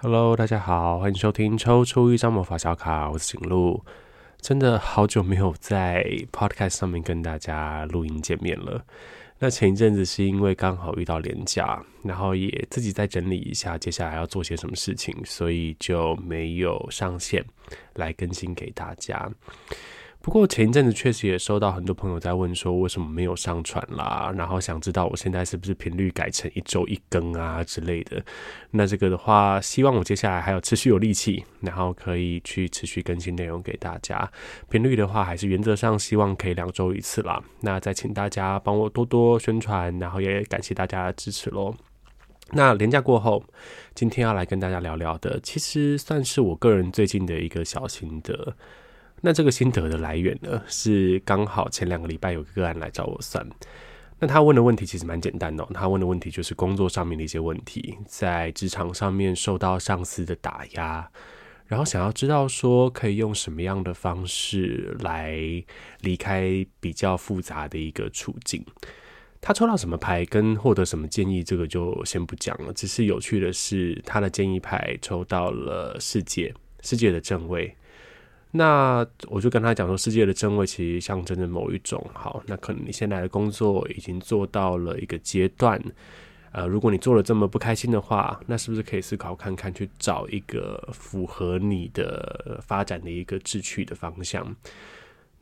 Hello，大家好，欢迎收听抽出一张魔法小卡，我是景路。真的好久没有在 Podcast 上面跟大家录音见面了。那前一阵子是因为刚好遇到连假，然后也自己再整理一下接下来要做些什么事情，所以就没有上线来更新给大家。不过前一阵子确实也收到很多朋友在问说，为什么没有上传啦，然后想知道我现在是不是频率改成一周一更啊之类的。那这个的话，希望我接下来还有持续有力气，然后可以去持续更新内容给大家。频率的话，还是原则上希望可以两周一次啦。那再请大家帮我多多宣传，然后也感谢大家的支持喽。那连假过后，今天要来跟大家聊聊的，其实算是我个人最近的一个小心得。那这个心得的来源呢，是刚好前两个礼拜有个个案来找我算。那他问的问题其实蛮简单的，他问的问题就是工作上面的一些问题，在职场上面受到上司的打压，然后想要知道说可以用什么样的方式来离开比较复杂的一个处境。他抽到什么牌跟获得什么建议，这个就先不讲了。只是有趣的是，他的建议牌抽到了世界，世界的正位。那我就跟他讲说，世界的真味其实象征着某一种好。那可能你现在的工作已经做到了一个阶段，呃，如果你做了这么不开心的话，那是不是可以思考看看，去找一个符合你的发展的一个志趣的方向？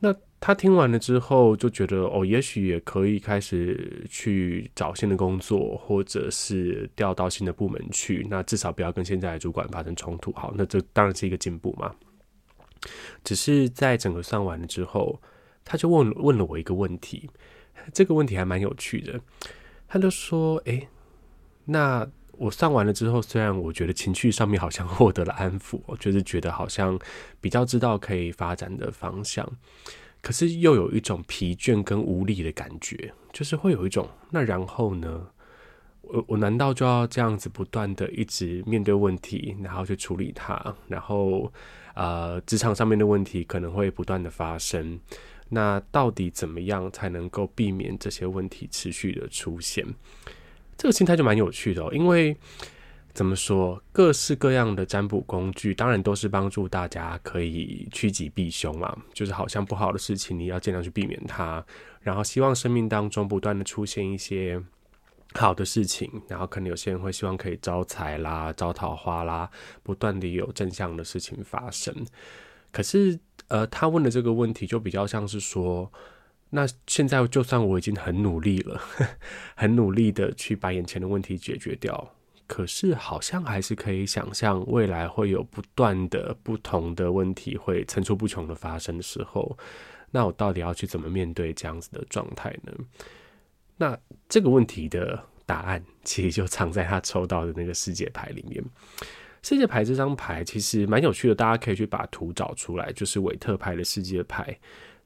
那他听完了之后就觉得，哦，也许也可以开始去找新的工作，或者是调到新的部门去。那至少不要跟现在的主管发生冲突。好，那这当然是一个进步嘛。只是在整个算完了之后，他就问问了我一个问题，这个问题还蛮有趣的。他就说：“诶，那我算完了之后，虽然我觉得情绪上面好像获得了安抚，我就是觉得好像比较知道可以发展的方向，可是又有一种疲倦跟无力的感觉，就是会有一种那然后呢？我我难道就要这样子不断的一直面对问题，然后去处理它，然后？”呃，职场上面的问题可能会不断的发生，那到底怎么样才能够避免这些问题持续的出现？这个心态就蛮有趣的哦，因为怎么说，各式各样的占卜工具，当然都是帮助大家可以趋吉避凶嘛，就是好像不好的事情你要尽量去避免它，然后希望生命当中不断的出现一些。好的事情，然后可能有些人会希望可以招财啦、招桃花啦，不断的有正向的事情发生。可是，呃，他问的这个问题就比较像是说，那现在就算我已经很努力了，很努力的去把眼前的问题解决掉，可是好像还是可以想象未来会有不断的不同的问题会层出不穷的发生的时候，那我到底要去怎么面对这样子的状态呢？那这个问题的答案，其实就藏在他抽到的那个世界牌里面。世界牌这张牌其实蛮有趣的，大家可以去把图找出来，就是韦特牌的世界牌。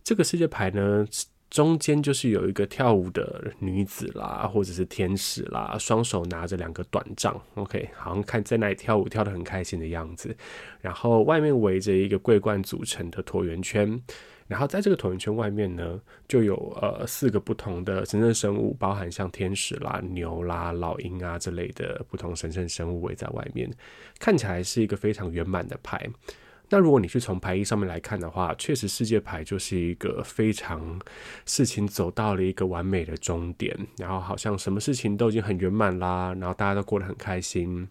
这个世界牌呢，中间就是有一个跳舞的女子啦，或者是天使啦，双手拿着两个短杖，OK，好像看在那里跳舞跳得很开心的样子。然后外面围着一个桂冠组成的椭圆圈。然后在这个椭圆圈外面呢，就有呃四个不同的神圣生物，包含像天使啦、牛啦、老鹰啊这类的不同神圣生物围在外面，看起来是一个非常圆满的牌。那如果你去从牌意上面来看的话，确实世界牌就是一个非常事情走到了一个完美的终点，然后好像什么事情都已经很圆满啦，然后大家都过得很开心，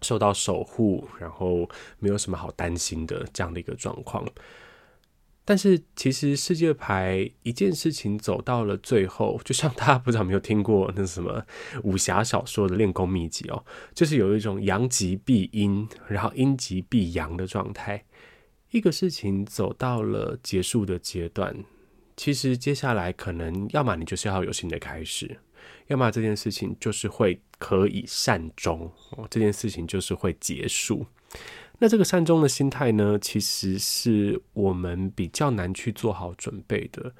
受到守护，然后没有什么好担心的这样的一个状况。但是其实世界牌一件事情走到了最后，就像大家不知道有没有听过那什么武侠小说的练功秘籍哦，就是有一种阳极必阴，然后阴极必阳的状态。一个事情走到了结束的阶段，其实接下来可能要么你就是要有新的开始，要么这件事情就是会可以善终哦，这件事情就是会结束。那这个善终的心态呢，其实是我们比较难去做好准备的，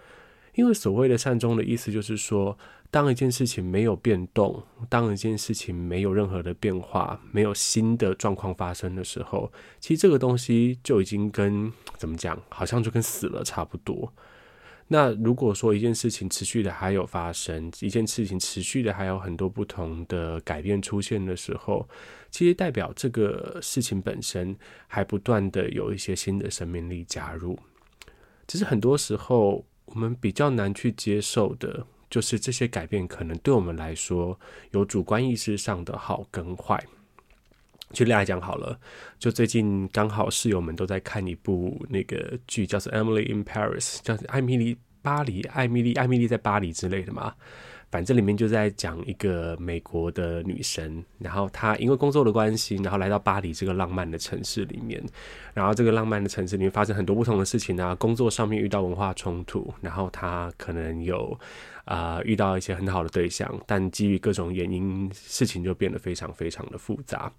因为所谓的善终的意思就是说，当一件事情没有变动，当一件事情没有任何的变化，没有新的状况发生的时候，其实这个东西就已经跟怎么讲，好像就跟死了差不多。那如果说一件事情持续的还有发生，一件事情持续的还有很多不同的改变出现的时候，其实代表这个事情本身还不断的有一些新的生命力加入。其实很多时候我们比较难去接受的，就是这些改变可能对我们来说有主观意识上的好跟坏。举例来讲好了，就最近刚好室友们都在看一部那个剧，叫做《Emily in Paris》，叫《艾米丽巴黎》，艾米丽，艾米丽在巴黎之类的嘛。反正里面就在讲一个美国的女生，然后她因为工作的关系，然后来到巴黎这个浪漫的城市里面。然后这个浪漫的城市里面发生很多不同的事情啊，工作上面遇到文化冲突，然后她可能有啊、遇到一些很好的对象，但基于各种原因，事情就变得非常非常的复杂。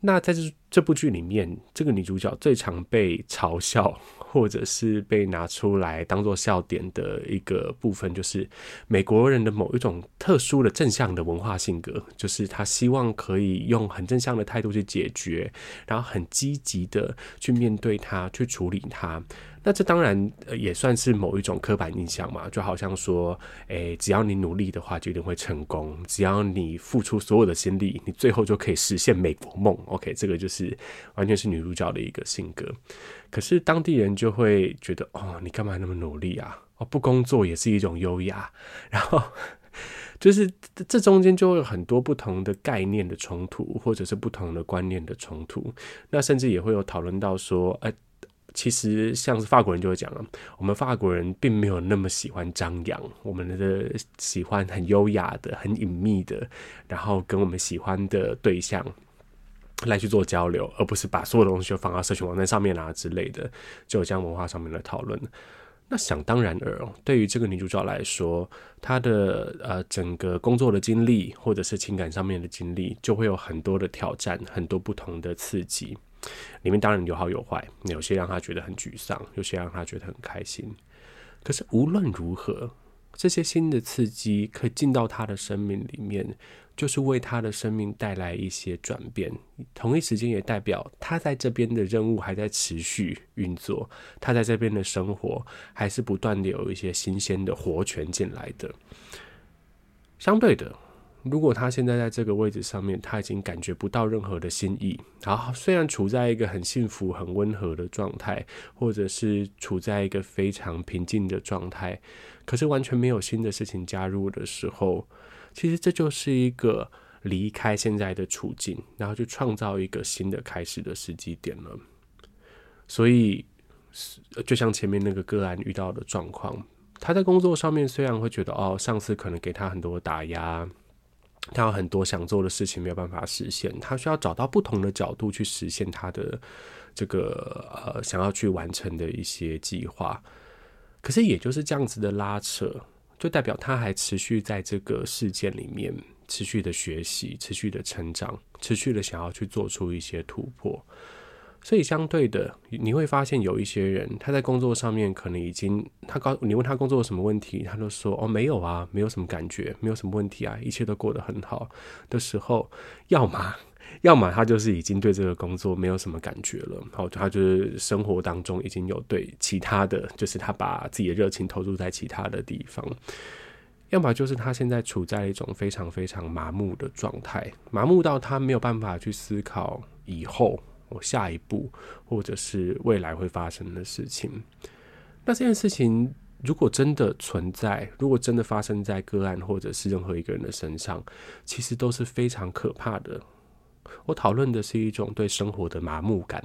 那在这这部剧里面，这个女主角最常被嘲笑，或者是被拿出来当做笑点的一个部分，就是美国人的某一种特殊的正向的文化性格，就是他希望可以用很正向的态度去解决，然后很积极的去面对它，去处理它。那这当然也算是某一种刻板印象嘛，就好像说，诶，只要你努力的话，就一定会成功；只要你付出所有的心力，你最后就可以实现美国梦。OK，这个就是完全是女主角的一个性格。可是当地人就会觉得，哦，你干嘛那么努力啊？哦，不工作也是一种优雅。然后 就是这中间就会有很多不同的概念的冲突，或者是不同的观念的冲突。那甚至也会有讨论到说，诶。其实，像是法国人就会讲了，我们法国人并没有那么喜欢张扬，我们的喜欢很优雅的、很隐秘的，然后跟我们喜欢的对象来去做交流，而不是把所有东西都放到社群网站上面啊之类的，就有这样文化上面的讨论。那想当然尔，对于这个女主角来说，她的呃整个工作的经历，或者是情感上面的经历，就会有很多的挑战，很多不同的刺激。里面当然有好有坏，有些让她觉得很沮丧，有些让她觉得很开心。可是无论如何，这些新的刺激可以进到他的生命里面，就是为他的生命带来一些转变。同一时间也代表他在这边的任务还在持续运作，他在这边的生活还是不断的有一些新鲜的活泉进来的。相对的。如果他现在在这个位置上面，他已经感觉不到任何的新意。好，虽然处在一个很幸福、很温和的状态，或者是处在一个非常平静的状态，可是完全没有新的事情加入的时候，其实这就是一个离开现在的处境，然后去创造一个新的开始的时机点了。所以，就像前面那个个案遇到的状况，他在工作上面虽然会觉得哦，上司可能给他很多打压。他有很多想做的事情没有办法实现，他需要找到不同的角度去实现他的这个呃想要去完成的一些计划。可是也就是这样子的拉扯，就代表他还持续在这个事件里面持续的学习、持续的成长、持续的想要去做出一些突破。所以相对的，你会发现有一些人，他在工作上面可能已经，他告你问他工作有什么问题，他就说哦没有啊，没有什么感觉，没有什么问题啊，一切都过得很好的时候，要么要么他就是已经对这个工作没有什么感觉了，好，他就是生活当中已经有对其他的就是他把自己的热情投入在其他的地方，要么就是他现在处在一种非常非常麻木的状态，麻木到他没有办法去思考以后。我下一步，或者是未来会发生的事情，那这件事情如果真的存在，如果真的发生在个案或者是任何一个人的身上，其实都是非常可怕的。我讨论的是一种对生活的麻木感，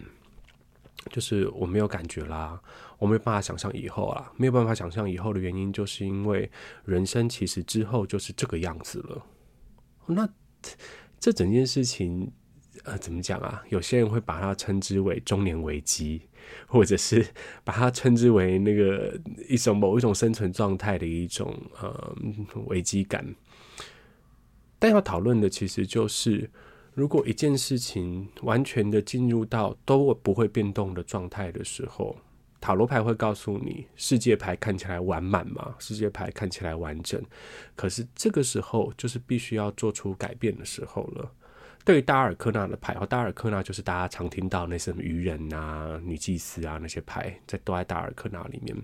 就是我没有感觉啦，我没有办法想象以后啊，没有办法想象以后的原因，就是因为人生其实之后就是这个样子了。那这整件事情。呃，怎么讲啊？有些人会把它称之为中年危机，或者是把它称之为那个一种某一种生存状态的一种呃危机感。但要讨论的其实就是，如果一件事情完全的进入到都不会变动的状态的时候，塔罗牌会告诉你，世界牌看起来完满嘛，世界牌看起来完整，可是这个时候就是必须要做出改变的时候了。对于大尔克纳的牌，哦，大尔克纳就是大家常听到那些什么愚人啊、女祭司啊那些牌，在都在大尔克纳里面。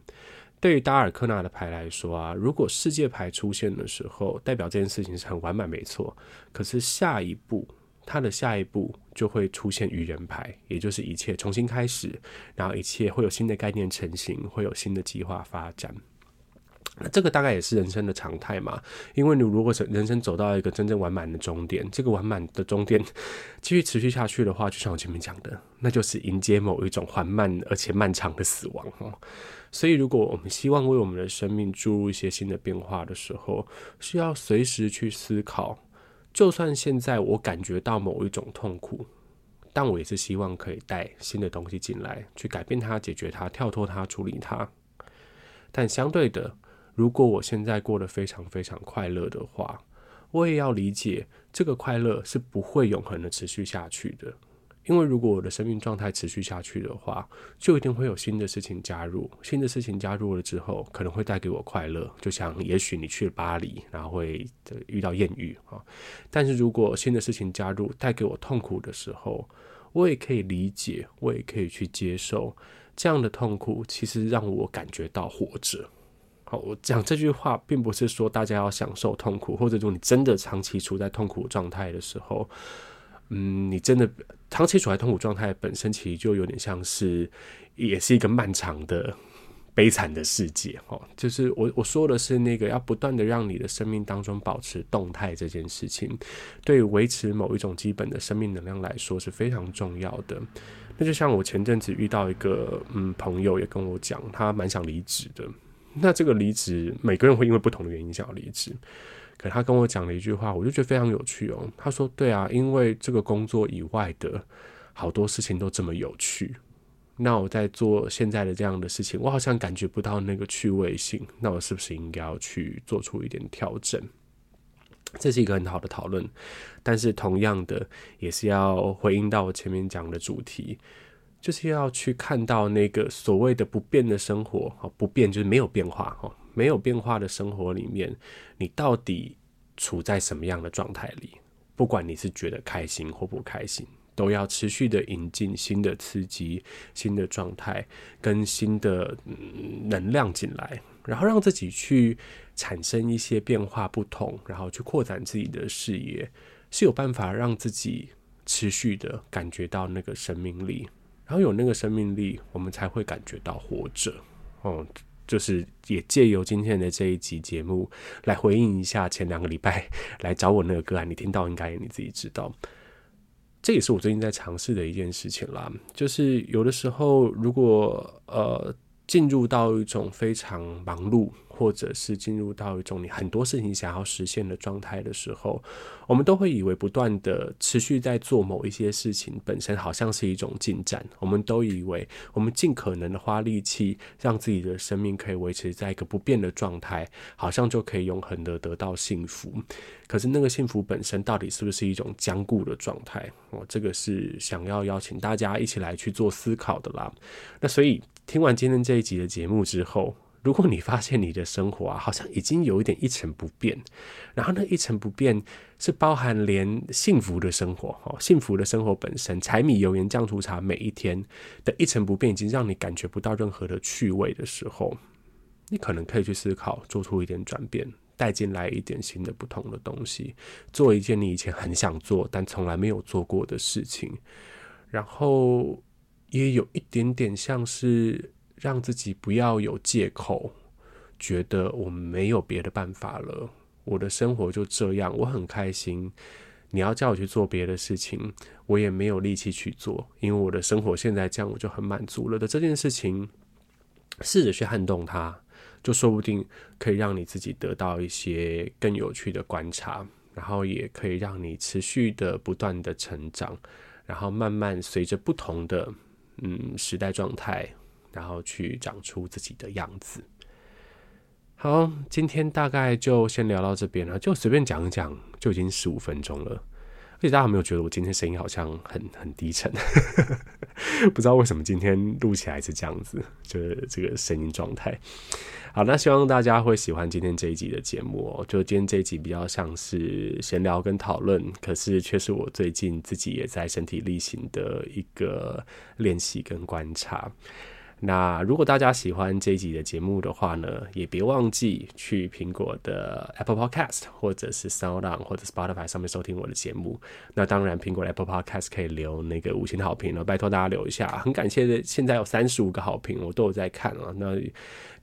对于达尔科纳的牌来说啊，如果世界牌出现的时候，代表这件事情是很完满，没错。可是下一步，它的下一步就会出现愚人牌，也就是一切重新开始，然后一切会有新的概念成型，会有新的计划发展。那这个大概也是人生的常态嘛，因为你如果人生走到一个真正完满的终点，这个完满的终点继续持续下去的话，就像我前面讲的，那就是迎接某一种缓慢而且漫长的死亡哦。所以，如果我们希望为我们的生命注入一些新的变化的时候，需要随时去思考，就算现在我感觉到某一种痛苦，但我也是希望可以带新的东西进来，去改变它、解决它、跳脱它、处理它。但相对的，如果我现在过得非常非常快乐的话，我也要理解这个快乐是不会永恒的持续下去的。因为如果我的生命状态持续下去的话，就一定会有新的事情加入。新的事情加入了之后，可能会带给我快乐。就像也许你去了巴黎，然后会遇到艳遇啊。但是如果新的事情加入，带给我痛苦的时候，我也可以理解，我也可以去接受这样的痛苦。其实让我感觉到活着。好，我讲这句话，并不是说大家要享受痛苦，或者说你真的长期处在痛苦状态的时候。嗯，你真的长期处在痛苦状态本身，其实就有点像是，也是一个漫长的悲惨的世界哦。就是我我说的是那个要不断的让你的生命当中保持动态这件事情，对于维持某一种基本的生命能量来说是非常重要的。那就像我前阵子遇到一个嗯朋友也跟我讲，他蛮想离职的。那这个离职，每个人会因为不同的原因想要离职。可他跟我讲了一句话，我就觉得非常有趣哦。他说：“对啊，因为这个工作以外的好多事情都这么有趣，那我在做现在的这样的事情，我好像感觉不到那个趣味性。那我是不是应该要去做出一点调整？”这是一个很好的讨论，但是同样的，也是要回应到我前面讲的主题，就是要去看到那个所谓的不变的生活，不变就是没有变化，哈没有变化的生活里面，你到底处在什么样的状态里？不管你是觉得开心或不开心，都要持续的引进新的刺激、新的状态跟新的能量进来，然后让自己去产生一些变化不同，然后去扩展自己的视野，是有办法让自己持续的感觉到那个生命力，然后有那个生命力，我们才会感觉到活着。哦。就是也借由今天的这一集节目来回应一下前两个礼拜来找我那个个案，你听到应该你自己知道，这也是我最近在尝试的一件事情啦。就是有的时候，如果呃进入到一种非常忙碌。或者是进入到一种你很多事情想要实现的状态的时候，我们都会以为不断的持续在做某一些事情本身好像是一种进展。我们都以为我们尽可能的花力气让自己的生命可以维持在一个不变的状态，好像就可以永恒的得到幸福。可是那个幸福本身到底是不是一种僵固的状态？哦，这个是想要邀请大家一起来去做思考的啦。那所以听完今天这一集的节目之后。如果你发现你的生活啊，好像已经有一点一成不变，然后那一成不变是包含连幸福的生活，哦，幸福的生活本身，柴米油盐酱醋茶每一天的一成不变，已经让你感觉不到任何的趣味的时候，你可能可以去思考，做出一点转变，带进来一点新的不同的东西，做一件你以前很想做但从来没有做过的事情，然后也有一点点像是。让自己不要有借口，觉得我没有别的办法了。我的生活就这样，我很开心。你要叫我去做别的事情，我也没有力气去做，因为我的生活现在这样，我就很满足了的这件事情。试着去撼动它，就说不定可以让你自己得到一些更有趣的观察，然后也可以让你持续的不断的成长，然后慢慢随着不同的嗯时代状态。然后去长出自己的样子。好，今天大概就先聊到这边了，就随便讲一讲，就已经十五分钟了。而且大家有没有觉得我今天声音好像很很低沉？不知道为什么今天录起来是这样子，就是这个声音状态。好，那希望大家会喜欢今天这一集的节目哦。就今天这一集比较像是闲聊跟讨论，可是却是我最近自己也在身体力行的一个练习跟观察。那如果大家喜欢这一集的节目的话呢，也别忘记去苹果的 Apple Podcast 或者是 SoundOn 或者 Spotify 上面收听我的节目。那当然，苹果的 Apple Podcast 可以留那个五星好评了，拜托大家留一下，很感谢的。现在有三十五个好评，我都有在看了。那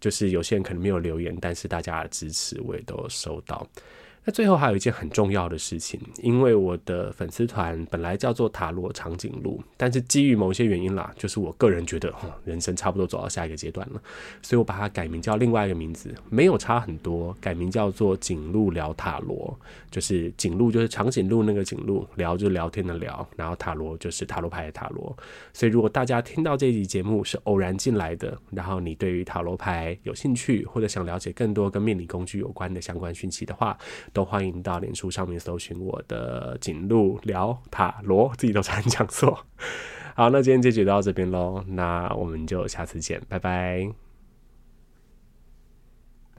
就是有些人可能没有留言，但是大家的支持我也都有收到。那最后还有一件很重要的事情，因为我的粉丝团本来叫做塔罗长颈鹿，但是基于某些原因啦，就是我个人觉得，人生差不多走到下一个阶段了，所以我把它改名叫另外一个名字，没有差很多，改名叫做颈鹿聊塔罗，就是颈鹿就是长颈鹿那个颈鹿，聊就是聊天的聊，然后塔罗就是塔罗牌的塔罗。所以如果大家听到这一集节目是偶然进来的，然后你对于塔罗牌有兴趣，或者想了解更多跟命理工具有关的相关讯息的话，都欢迎到脸书上面搜寻我的颈鹿聊塔罗，自己都差点讲错。好，那今天这集就到这边喽，那我们就下次见，拜拜。